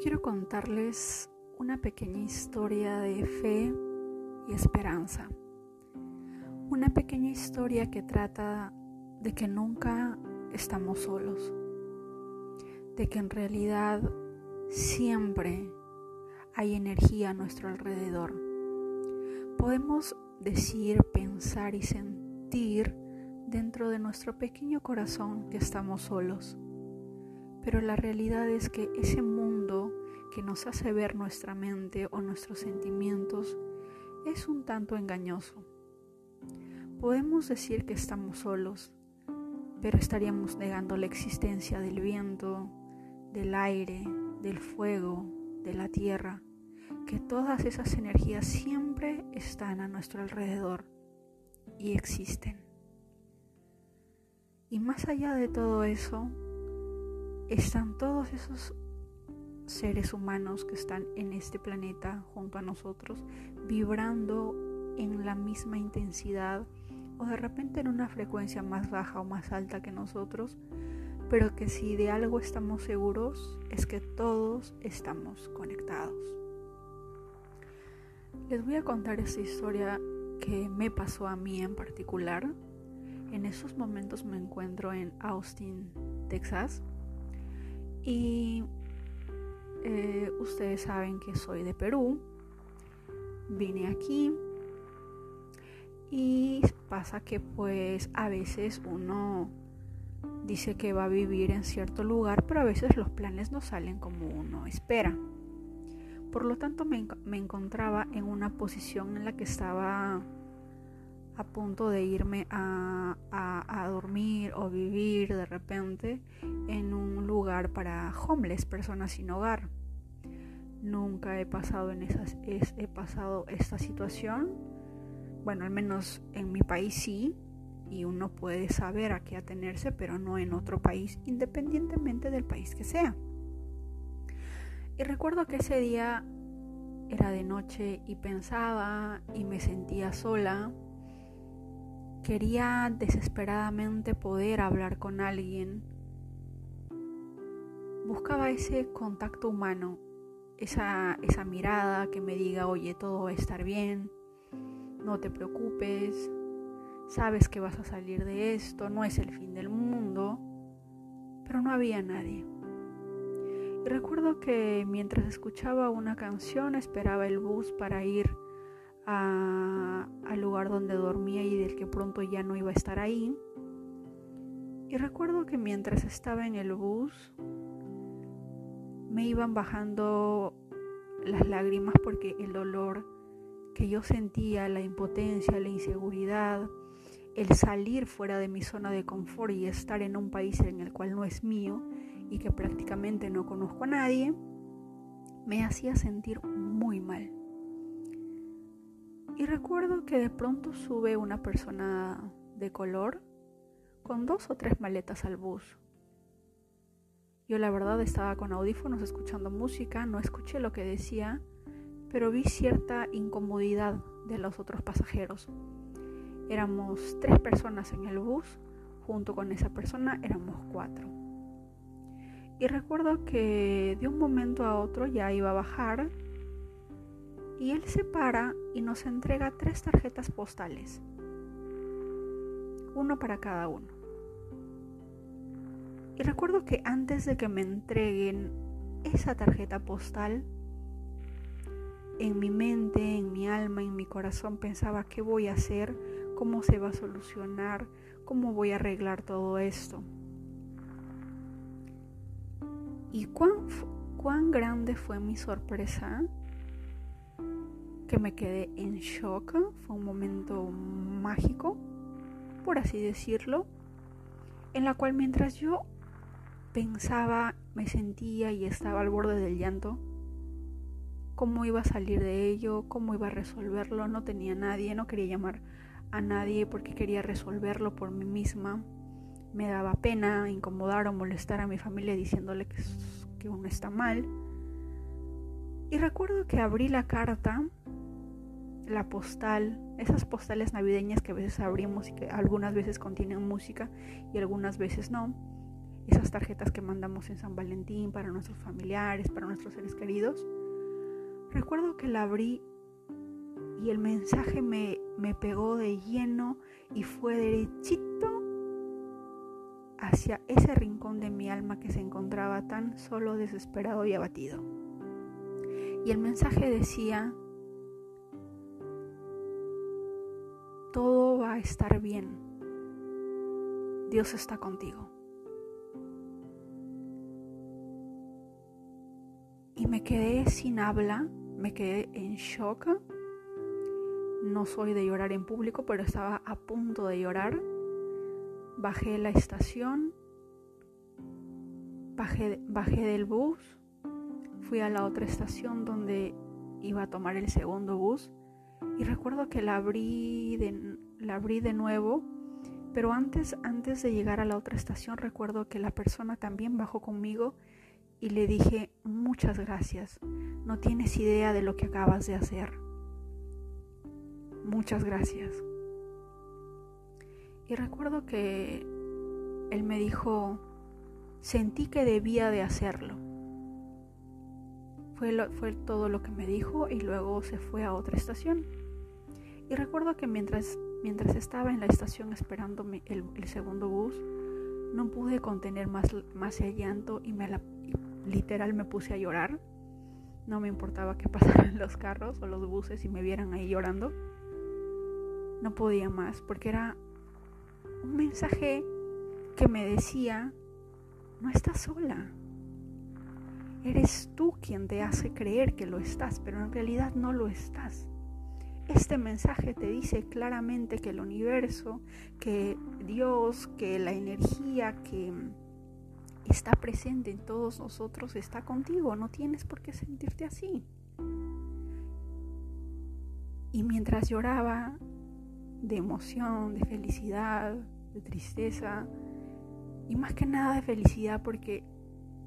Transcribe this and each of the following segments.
quiero contarles una pequeña historia de fe y esperanza. Una pequeña historia que trata de que nunca estamos solos, de que en realidad siempre hay energía a nuestro alrededor. Podemos decir, pensar y sentir dentro de nuestro pequeño corazón que estamos solos pero la realidad es que ese que nos hace ver nuestra mente o nuestros sentimientos es un tanto engañoso. Podemos decir que estamos solos, pero estaríamos negando la existencia del viento, del aire, del fuego, de la tierra, que todas esas energías siempre están a nuestro alrededor y existen. Y más allá de todo eso, están todos esos seres humanos que están en este planeta junto a nosotros, vibrando en la misma intensidad o de repente en una frecuencia más baja o más alta que nosotros, pero que si de algo estamos seguros es que todos estamos conectados. Les voy a contar esta historia que me pasó a mí en particular. En esos momentos me encuentro en Austin, Texas y eh, ustedes saben que soy de Perú. Vine aquí y pasa que pues a veces uno dice que va a vivir en cierto lugar, pero a veces los planes no salen como uno espera. Por lo tanto me, me encontraba en una posición en la que estaba a punto de irme a, dormir o vivir de repente en un lugar para homeless, personas sin hogar. Nunca he pasado en esas, he pasado esta situación. Bueno, al menos en mi país sí, y uno puede saber a qué atenerse, pero no en otro país, independientemente del país que sea. Y recuerdo que ese día era de noche y pensaba y me sentía sola Quería desesperadamente poder hablar con alguien. Buscaba ese contacto humano, esa, esa mirada que me diga, oye, todo va a estar bien, no te preocupes, sabes que vas a salir de esto, no es el fin del mundo, pero no había nadie. Y recuerdo que mientras escuchaba una canción esperaba el bus para ir al lugar donde dormía y del que pronto ya no iba a estar ahí. Y recuerdo que mientras estaba en el bus me iban bajando las lágrimas porque el dolor que yo sentía, la impotencia, la inseguridad, el salir fuera de mi zona de confort y estar en un país en el cual no es mío y que prácticamente no conozco a nadie, me hacía sentir muy mal. Y recuerdo que de pronto sube una persona de color con dos o tres maletas al bus. Yo la verdad estaba con audífonos escuchando música, no escuché lo que decía, pero vi cierta incomodidad de los otros pasajeros. Éramos tres personas en el bus, junto con esa persona éramos cuatro. Y recuerdo que de un momento a otro ya iba a bajar y él se para y nos entrega tres tarjetas postales, uno para cada uno. Y recuerdo que antes de que me entreguen esa tarjeta postal, en mi mente, en mi alma, en mi corazón pensaba qué voy a hacer, cómo se va a solucionar, cómo voy a arreglar todo esto. Y cuán, cuán grande fue mi sorpresa que me quedé en shock. Fue un momento mágico, por así decirlo, en la cual mientras yo pensaba, me sentía y estaba al borde del llanto, cómo iba a salir de ello, cómo iba a resolverlo, no tenía nadie, no quería llamar a nadie porque quería resolverlo por mí misma. Me daba pena incomodar o molestar a mi familia diciéndole que, que uno está mal. Y recuerdo que abrí la carta la postal, esas postales navideñas que a veces abrimos y que algunas veces contienen música y algunas veces no. Esas tarjetas que mandamos en San Valentín para nuestros familiares, para nuestros seres queridos. Recuerdo que la abrí y el mensaje me, me pegó de lleno y fue derechito hacia ese rincón de mi alma que se encontraba tan solo, desesperado y abatido. Y el mensaje decía, todo va a estar bien, Dios está contigo. Y me quedé sin habla, me quedé en shock. No soy de llorar en público, pero estaba a punto de llorar bajé la estación, bajé, bajé del bus, fui a la otra estación donde iba a tomar el segundo bus y recuerdo que la abrí de, la abrí de nuevo, pero antes, antes de llegar a la otra estación recuerdo que la persona también bajó conmigo y le dije muchas gracias, no tienes idea de lo que acabas de hacer. Muchas gracias. Y recuerdo que él me dijo, sentí que debía de hacerlo. Fue, fue todo lo que me dijo y luego se fue a otra estación. Y recuerdo que mientras, mientras estaba en la estación esperando el, el, segundo bus, no pude contener más, más el llanto y me la, literal me puse a llorar. No me importaba que pasaran los carros o los buses y me vieran ahí llorando. No podía más porque era un mensaje que me decía, no estás sola. Eres tú quien te hace creer que lo estás, pero en realidad no lo estás. Este mensaje te dice claramente que el universo, que Dios, que la energía que está presente en todos nosotros está contigo. No tienes por qué sentirte así. Y mientras lloraba, de emoción, de felicidad, de tristeza y más que nada de felicidad porque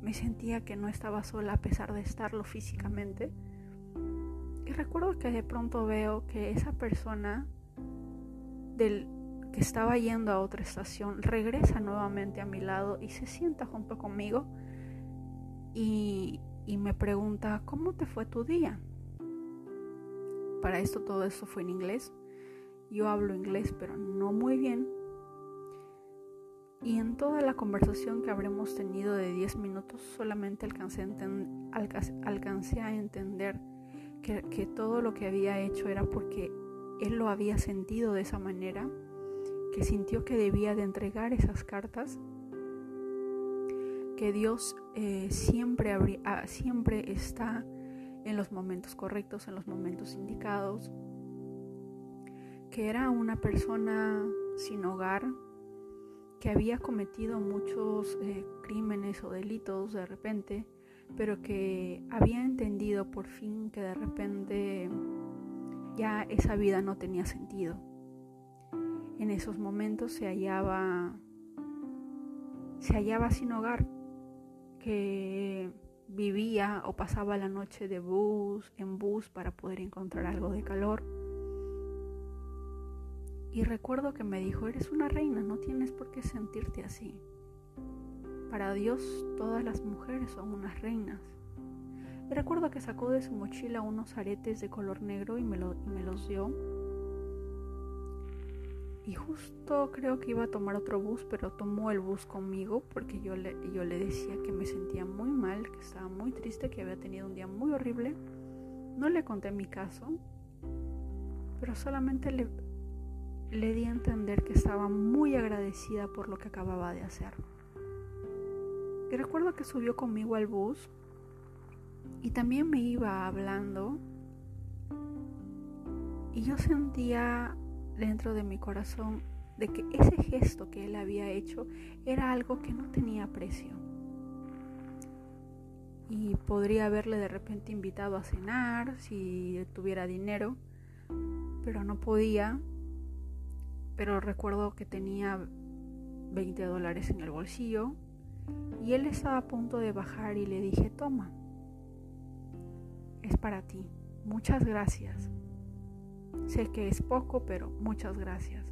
me sentía que no estaba sola a pesar de estarlo físicamente. Y recuerdo que de pronto veo que esa persona del que estaba yendo a otra estación regresa nuevamente a mi lado y se sienta junto conmigo y, y me pregunta, ¿cómo te fue tu día? Para esto todo esto fue en inglés. Yo hablo inglés, pero no muy bien. Y en toda la conversación que habremos tenido de 10 minutos, solamente alcancé a, alcancé a entender que, que todo lo que había hecho era porque él lo había sentido de esa manera, que sintió que debía de entregar esas cartas, que Dios eh, siempre, ah, siempre está en los momentos correctos, en los momentos indicados, que era una persona sin hogar, que había cometido muchos eh, crímenes o delitos de repente, pero que había entendido por fin que de repente ya esa vida no tenía sentido. En esos momentos se hallaba se hallaba sin hogar, que vivía o pasaba la noche de bus en bus para poder encontrar algo de calor y recuerdo que me dijo, eres una reina, no tienes por qué sentirte así. Para Dios todas las mujeres son unas reinas. Y recuerdo que sacó de su mochila unos aretes de color negro y me, me los dio. Y justo creo que iba a tomar otro bus, pero tomó el bus conmigo porque yo le, yo le decía que me sentía muy mal, que estaba muy triste, que había tenido un día muy horrible. No le conté mi caso, pero solamente le, le di a entender que estaba muy agradecida por lo que acababa de hacer. Y recuerdo que subió conmigo al bus y también me iba hablando y yo sentía dentro de mi corazón de que ese gesto que él había hecho era algo que no tenía precio. Y podría haberle de repente invitado a cenar si tuviera dinero, pero no podía pero recuerdo que tenía 20 dólares en el bolsillo y él estaba a punto de bajar y le dije, toma, es para ti, muchas gracias. Sé que es poco, pero muchas gracias.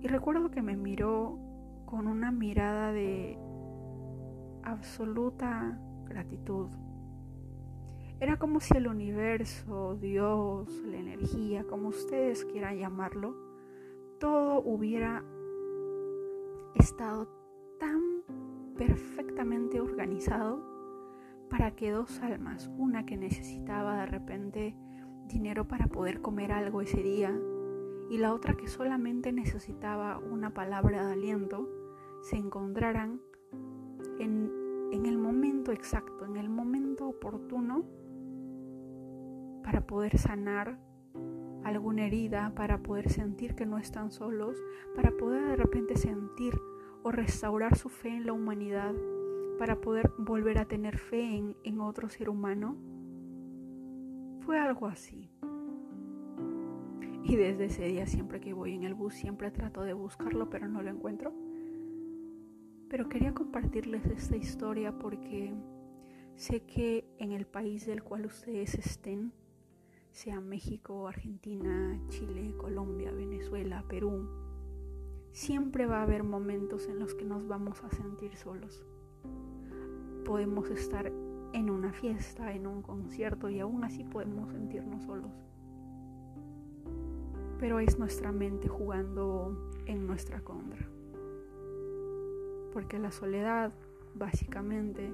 Y recuerdo que me miró con una mirada de absoluta gratitud. Era como si el universo, Dios, la energía, como ustedes quieran llamarlo, todo hubiera estado tan perfectamente organizado para que dos almas, una que necesitaba de repente dinero para poder comer algo ese día y la otra que solamente necesitaba una palabra de aliento, se encontraran en, en el momento exacto, en el momento oportuno para poder sanar alguna herida, para poder sentir que no están solos, para poder de repente sentir o restaurar su fe en la humanidad, para poder volver a tener fe en, en otro ser humano. Fue algo así. Y desde ese día, siempre que voy en el bus, siempre trato de buscarlo, pero no lo encuentro. Pero quería compartirles esta historia porque sé que en el país del cual ustedes estén, sea México, Argentina, Chile, Colombia, Venezuela, Perú, siempre va a haber momentos en los que nos vamos a sentir solos. Podemos estar en una fiesta, en un concierto y aún así podemos sentirnos solos. Pero es nuestra mente jugando en nuestra contra. Porque la soledad, básicamente,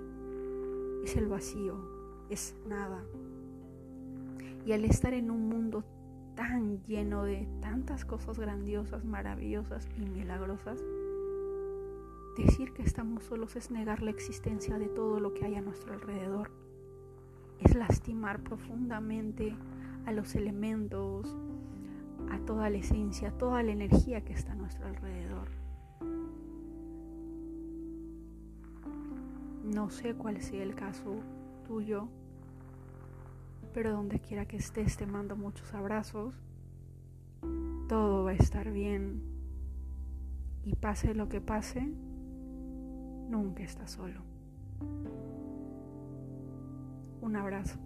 es el vacío, es nada, y al estar en un mundo tan lleno de tantas cosas grandiosas, maravillosas y milagrosas, decir que estamos solos es negar la existencia de todo lo que hay a nuestro alrededor. Es lastimar profundamente a los elementos, a toda la esencia, a toda la energía que está a nuestro alrededor. No sé cuál sea el caso tuyo, pero donde quiera que estés te mando muchos abrazos. Todo va a estar bien y pase lo que pase, nunca estás solo. Un abrazo.